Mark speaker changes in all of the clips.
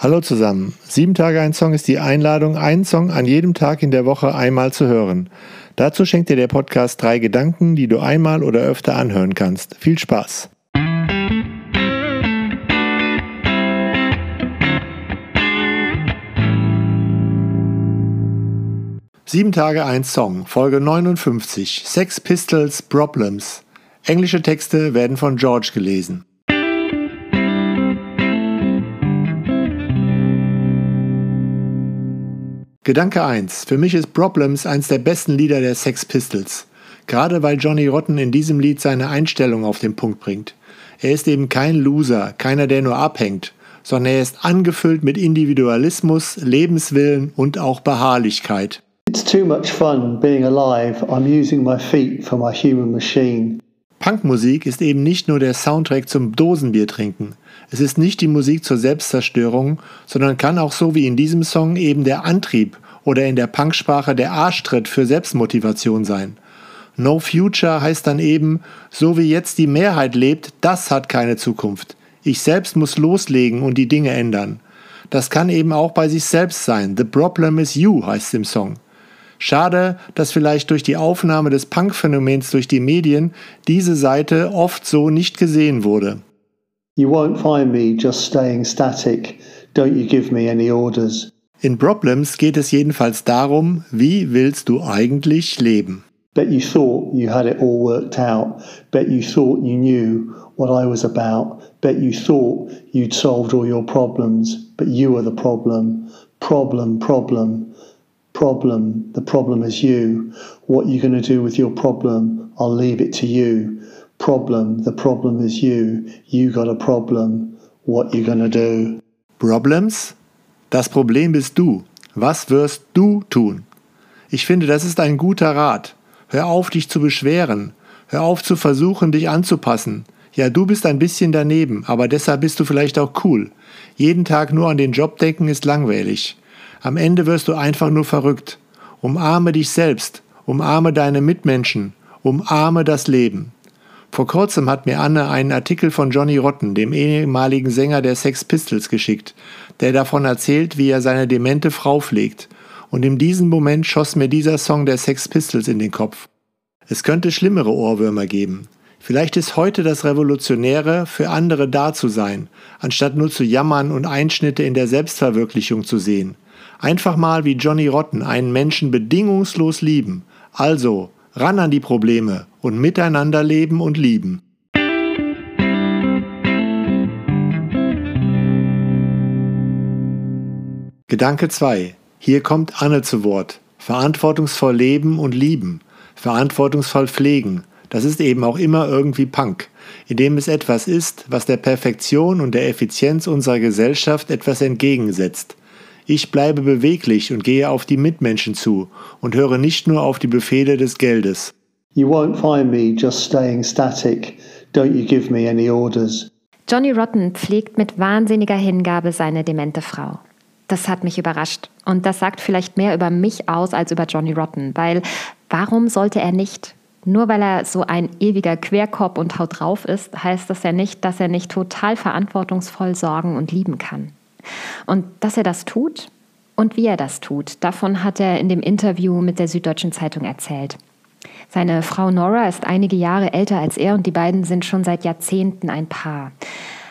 Speaker 1: Hallo zusammen. Sieben Tage ein Song ist die Einladung, einen Song an jedem Tag in der Woche einmal zu hören. Dazu schenkt dir der Podcast drei Gedanken, die du einmal oder öfter anhören kannst. Viel Spaß! Sieben Tage ein Song, Folge 59, Sex Pistols Problems. Englische Texte werden von George gelesen. Gedanke 1. Für mich ist Problems eins der besten Lieder der Sex Pistols. Gerade weil Johnny Rotten in diesem Lied seine Einstellung auf den Punkt bringt. Er ist eben kein Loser, keiner, der nur abhängt, sondern er ist angefüllt mit Individualismus, Lebenswillen und auch Beharrlichkeit.
Speaker 2: It's too much fun being alive. I'm using my feet for my human machine.
Speaker 1: Punkmusik ist eben nicht nur der Soundtrack zum Dosenbiertrinken. Es ist nicht die Musik zur Selbstzerstörung, sondern kann auch so wie in diesem Song eben der Antrieb oder in der Punksprache der Arschtritt für Selbstmotivation sein. No Future heißt dann eben, so wie jetzt die Mehrheit lebt, das hat keine Zukunft. Ich selbst muss loslegen und die Dinge ändern. Das kann eben auch bei sich selbst sein. The problem is you heißt im Song. Schade, dass vielleicht durch die Aufnahme des Punk-Phänomens durch die Medien diese Seite oft so nicht gesehen wurde.
Speaker 2: You won't find me just staying static. Don't you give me any orders.
Speaker 1: In Problems geht es jedenfalls darum, wie willst du eigentlich leben?
Speaker 2: Bet you thought you had it all worked out. Bet you thought you knew what I was about. Bet you thought you'd solved all your problems, but you are the problem. Problem, problem. Problem. The problem is you. What you're going to do with your problem, I'll leave it to you. Problem. The problem is you. You got a problem. What you going to do?
Speaker 1: Problems? Das Problem bist du. Was wirst du tun? Ich finde, das ist ein guter Rat. Hör auf, dich zu beschweren. Hör auf zu versuchen, dich anzupassen. Ja, du bist ein bisschen daneben, aber deshalb bist du vielleicht auch cool. Jeden Tag nur an den Job denken ist langweilig. Am Ende wirst du einfach nur verrückt. Umarme dich selbst, umarme deine Mitmenschen, umarme das Leben. Vor kurzem hat mir Anne einen Artikel von Johnny Rotten, dem ehemaligen Sänger der Sex Pistols, geschickt, der davon erzählt, wie er seine demente Frau pflegt. Und in diesem Moment schoss mir dieser Song der Sex Pistols in den Kopf. Es könnte schlimmere Ohrwürmer geben. Vielleicht ist heute das Revolutionäre, für andere da zu sein, anstatt nur zu jammern und Einschnitte in der Selbstverwirklichung zu sehen. Einfach mal wie Johnny Rotten einen Menschen bedingungslos lieben. Also ran an die Probleme und miteinander leben und lieben. Gedanke 2. Hier kommt Anne zu Wort. Verantwortungsvoll leben und lieben. Verantwortungsvoll pflegen. Das ist eben auch immer irgendwie Punk, indem es etwas ist, was der Perfektion und der Effizienz unserer Gesellschaft etwas entgegensetzt. Ich bleibe beweglich und gehe auf die Mitmenschen zu und höre nicht nur auf die Befehle des Geldes.
Speaker 2: You won't find me just staying static. Don't you give me any orders.
Speaker 3: Johnny Rotten pflegt mit wahnsinniger Hingabe seine demente Frau. Das hat mich überrascht. Und das sagt vielleicht mehr über mich aus als über Johnny Rotten, weil warum sollte er nicht? Nur weil er so ein ewiger Querkopf und haut drauf ist, heißt das ja nicht, dass er nicht total verantwortungsvoll sorgen und lieben kann. Und dass er das tut und wie er das tut, davon hat er in dem Interview mit der Süddeutschen Zeitung erzählt. Seine Frau Nora ist einige Jahre älter als er und die beiden sind schon seit Jahrzehnten ein Paar.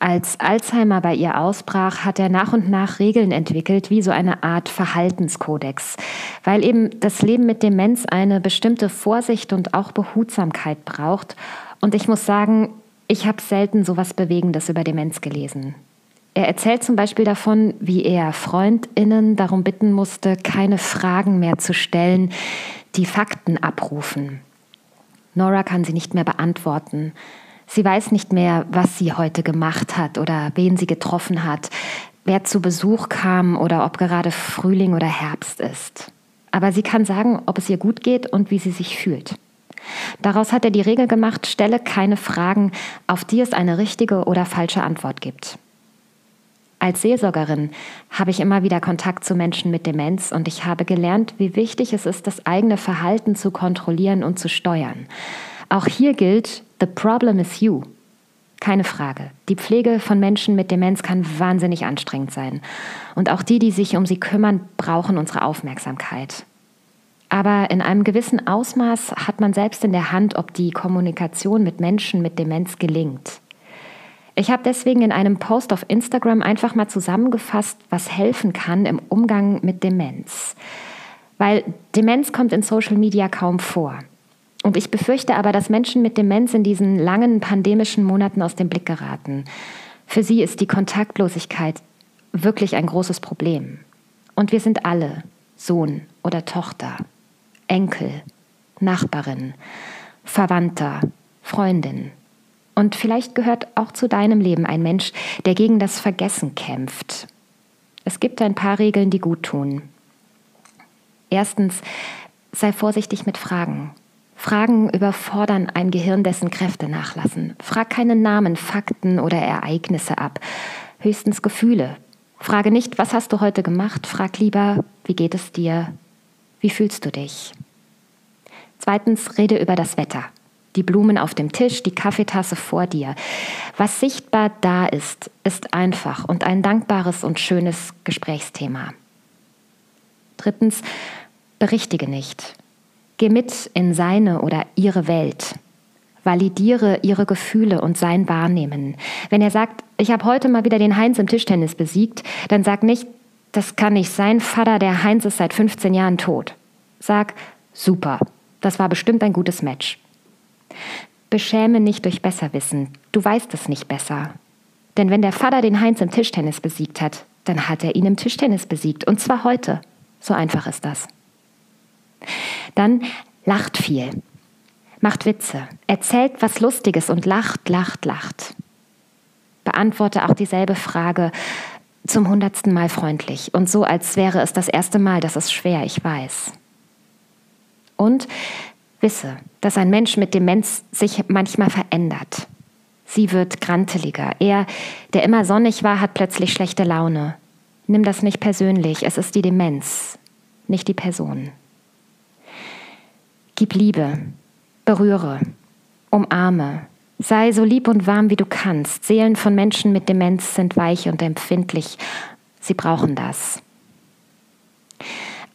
Speaker 3: Als Alzheimer bei ihr ausbrach, hat er nach und nach Regeln entwickelt, wie so eine Art Verhaltenskodex, weil eben das Leben mit Demenz eine bestimmte Vorsicht und auch Behutsamkeit braucht. Und ich muss sagen, ich habe selten so was Bewegendes über Demenz gelesen. Er erzählt zum Beispiel davon, wie er Freundinnen darum bitten musste, keine Fragen mehr zu stellen, die Fakten abrufen. Nora kann sie nicht mehr beantworten. Sie weiß nicht mehr, was sie heute gemacht hat oder wen sie getroffen hat, wer zu Besuch kam oder ob gerade Frühling oder Herbst ist. Aber sie kann sagen, ob es ihr gut geht und wie sie sich fühlt. Daraus hat er die Regel gemacht, stelle keine Fragen, auf die es eine richtige oder falsche Antwort gibt. Als Seelsorgerin habe ich immer wieder Kontakt zu Menschen mit Demenz und ich habe gelernt, wie wichtig es ist, das eigene Verhalten zu kontrollieren und zu steuern. Auch hier gilt, the problem is you. Keine Frage. Die Pflege von Menschen mit Demenz kann wahnsinnig anstrengend sein. Und auch die, die sich um sie kümmern, brauchen unsere Aufmerksamkeit. Aber in einem gewissen Ausmaß hat man selbst in der Hand, ob die Kommunikation mit Menschen mit Demenz gelingt. Ich habe deswegen in einem Post auf Instagram einfach mal zusammengefasst, was helfen kann im Umgang mit Demenz. Weil Demenz kommt in Social Media kaum vor. Und ich befürchte aber, dass Menschen mit Demenz in diesen langen pandemischen Monaten aus dem Blick geraten. Für sie ist die Kontaktlosigkeit wirklich ein großes Problem. Und wir sind alle Sohn oder Tochter, Enkel, Nachbarin, Verwandter, Freundin. Und vielleicht gehört auch zu deinem Leben ein Mensch, der gegen das Vergessen kämpft. Es gibt ein paar Regeln, die gut tun. Erstens, sei vorsichtig mit Fragen. Fragen überfordern ein Gehirn, dessen Kräfte nachlassen. Frag keine Namen, Fakten oder Ereignisse ab, höchstens Gefühle. Frage nicht, was hast du heute gemacht, frag lieber, wie geht es dir, wie fühlst du dich. Zweitens, rede über das Wetter. Die Blumen auf dem Tisch, die Kaffeetasse vor dir. Was sichtbar da ist, ist einfach und ein dankbares und schönes Gesprächsthema. Drittens, berichtige nicht. Geh mit in seine oder ihre Welt. Validiere ihre Gefühle und sein Wahrnehmen. Wenn er sagt, ich habe heute mal wieder den Heinz im Tischtennis besiegt, dann sag nicht, das kann nicht sein, Vater, der Heinz ist seit 15 Jahren tot. Sag, super, das war bestimmt ein gutes Match. Beschäme nicht durch Besserwissen, du weißt es nicht besser. Denn wenn der Vater den Heinz im Tischtennis besiegt hat, dann hat er ihn im Tischtennis besiegt. Und zwar heute. So einfach ist das. Dann lacht viel, macht Witze, erzählt was Lustiges und lacht, lacht, lacht. Beantworte auch dieselbe Frage zum hundertsten Mal freundlich und so, als wäre es das erste Mal. Das ist schwer, ich weiß. Und wisse, dass ein Mensch mit Demenz sich manchmal verändert. Sie wird granteliger. Er, der immer sonnig war, hat plötzlich schlechte Laune. Nimm das nicht persönlich, es ist die Demenz, nicht die Person. Gib Liebe, berühre, umarme, sei so lieb und warm wie du kannst. Seelen von Menschen mit Demenz sind weich und empfindlich. Sie brauchen das.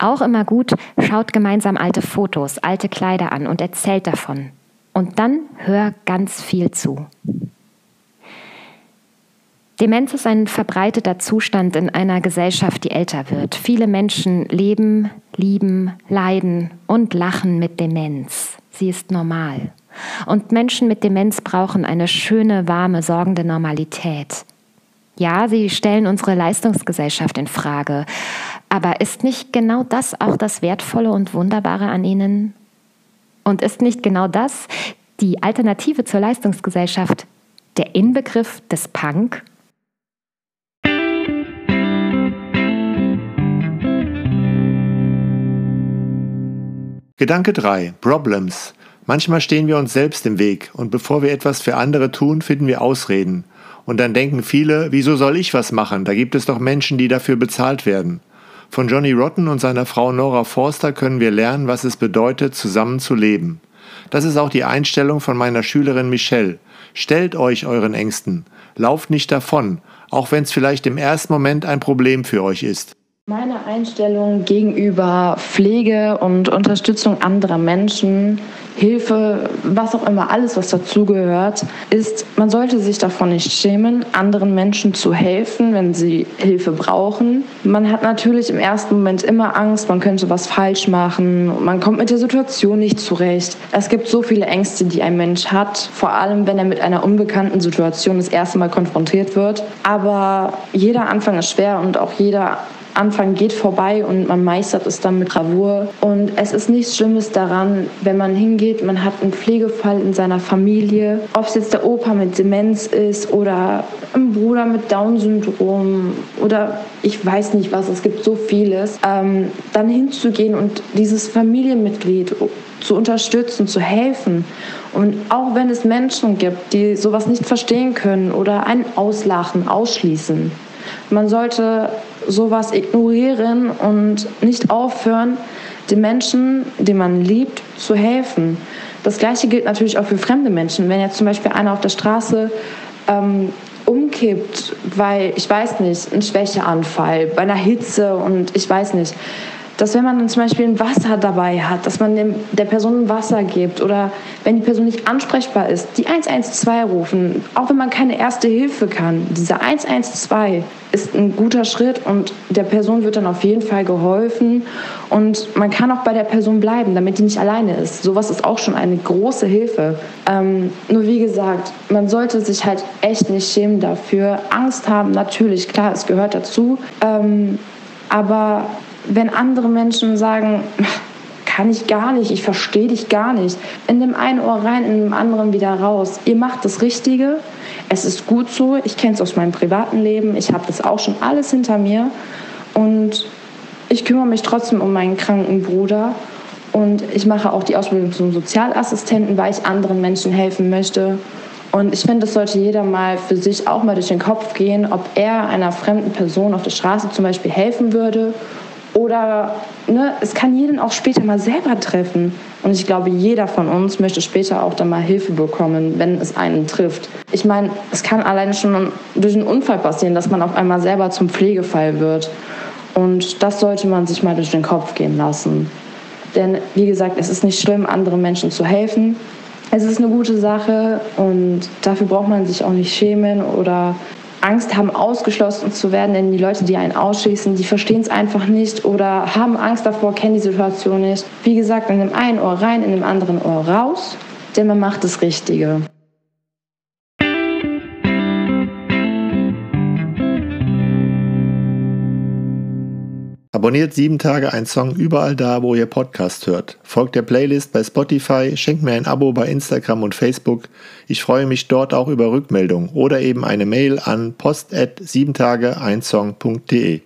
Speaker 3: Auch immer gut, schaut gemeinsam alte Fotos, alte Kleider an und erzählt davon. Und dann hör ganz viel zu. Demenz ist ein verbreiteter Zustand in einer Gesellschaft, die älter wird. Viele Menschen leben, lieben, leiden und lachen mit Demenz. Sie ist normal. Und Menschen mit Demenz brauchen eine schöne, warme, sorgende Normalität. Ja, sie stellen unsere Leistungsgesellschaft in Frage. Aber ist nicht genau das auch das Wertvolle und Wunderbare an ihnen? Und ist nicht genau das die Alternative zur Leistungsgesellschaft, der Inbegriff des Punk?
Speaker 1: Gedanke 3. Problems. Manchmal stehen wir uns selbst im Weg und bevor wir etwas für andere tun, finden wir Ausreden. Und dann denken viele, wieso soll ich was machen? Da gibt es doch Menschen, die dafür bezahlt werden. Von Johnny Rotten und seiner Frau Nora Forster können wir lernen, was es bedeutet, zusammen zu leben. Das ist auch die Einstellung von meiner Schülerin Michelle. Stellt euch euren Ängsten. Lauft nicht davon, auch wenn es vielleicht im ersten Moment ein Problem für euch ist.
Speaker 4: Meine Einstellung gegenüber Pflege und Unterstützung anderer Menschen, Hilfe, was auch immer, alles, was dazugehört, ist, man sollte sich davon nicht schämen, anderen Menschen zu helfen, wenn sie Hilfe brauchen. Man hat natürlich im ersten Moment immer Angst, man könnte was falsch machen, man kommt mit der Situation nicht zurecht. Es gibt so viele Ängste, die ein Mensch hat, vor allem wenn er mit einer unbekannten Situation das erste Mal konfrontiert wird. Aber jeder Anfang ist schwer und auch jeder Anfang geht vorbei und man meistert es dann mit Bravour. Und es ist nichts Schlimmes daran, wenn man hingeht, man hat einen Pflegefall in seiner Familie, ob es jetzt der Opa mit Demenz ist oder ein Bruder mit Down-Syndrom oder ich weiß nicht was, es gibt so vieles, ähm, dann hinzugehen und dieses Familienmitglied zu unterstützen, zu helfen. Und auch wenn es Menschen gibt, die sowas nicht verstehen können oder einen auslachen, ausschließen, man sollte sowas ignorieren und nicht aufhören, den Menschen, die man liebt, zu helfen. Das Gleiche gilt natürlich auch für fremde Menschen. Wenn jetzt zum Beispiel einer auf der Straße ähm, umkippt, weil ich weiß nicht, ein Schwächeanfall bei einer Hitze und ich weiß nicht, dass wenn man zum Beispiel ein Wasser dabei hat, dass man dem, der Person ein Wasser gibt oder wenn die Person nicht ansprechbar ist, die 112 rufen, auch wenn man keine erste Hilfe kann. Dieser 112 ist ein guter Schritt und der Person wird dann auf jeden Fall geholfen und man kann auch bei der Person bleiben, damit die nicht alleine ist. Sowas ist auch schon eine große Hilfe. Ähm, nur wie gesagt, man sollte sich halt echt nicht schämen dafür. Angst haben, natürlich, klar, es gehört dazu. Ähm, aber wenn andere Menschen sagen, kann ich gar nicht, ich verstehe dich gar nicht, in dem einen Ohr rein, in dem anderen wieder raus. Ihr macht das Richtige, es ist gut so, ich kenne es aus meinem privaten Leben, ich habe das auch schon alles hinter mir. Und ich kümmere mich trotzdem um meinen kranken Bruder. Und ich mache auch die Ausbildung zum Sozialassistenten, weil ich anderen Menschen helfen möchte. Und ich finde, das sollte jeder mal für sich auch mal durch den Kopf gehen, ob er einer fremden Person auf der Straße zum Beispiel helfen würde oder ne, es kann jeden auch später mal selber treffen. Und ich glaube, jeder von uns möchte später auch dann mal Hilfe bekommen, wenn es einen trifft. Ich meine, es kann alleine schon durch einen Unfall passieren, dass man auf einmal selber zum Pflegefall wird. Und das sollte man sich mal durch den Kopf gehen lassen. Denn wie gesagt, es ist nicht schlimm, anderen Menschen zu helfen. Es ist eine gute Sache und dafür braucht man sich auch nicht schämen oder Angst haben, ausgeschlossen zu werden, denn die Leute, die einen ausschließen, die verstehen es einfach nicht oder haben Angst davor, kennen die Situation nicht. Wie gesagt, in dem einen Ohr rein, in dem anderen Ohr raus, denn man macht das Richtige.
Speaker 1: Abonniert sieben Tage ein Song überall da, wo ihr Podcast hört. Folgt der Playlist bei Spotify, schenkt mir ein Abo bei Instagram und Facebook. Ich freue mich dort auch über Rückmeldungen oder eben eine Mail an post at siebentageeinsong.de.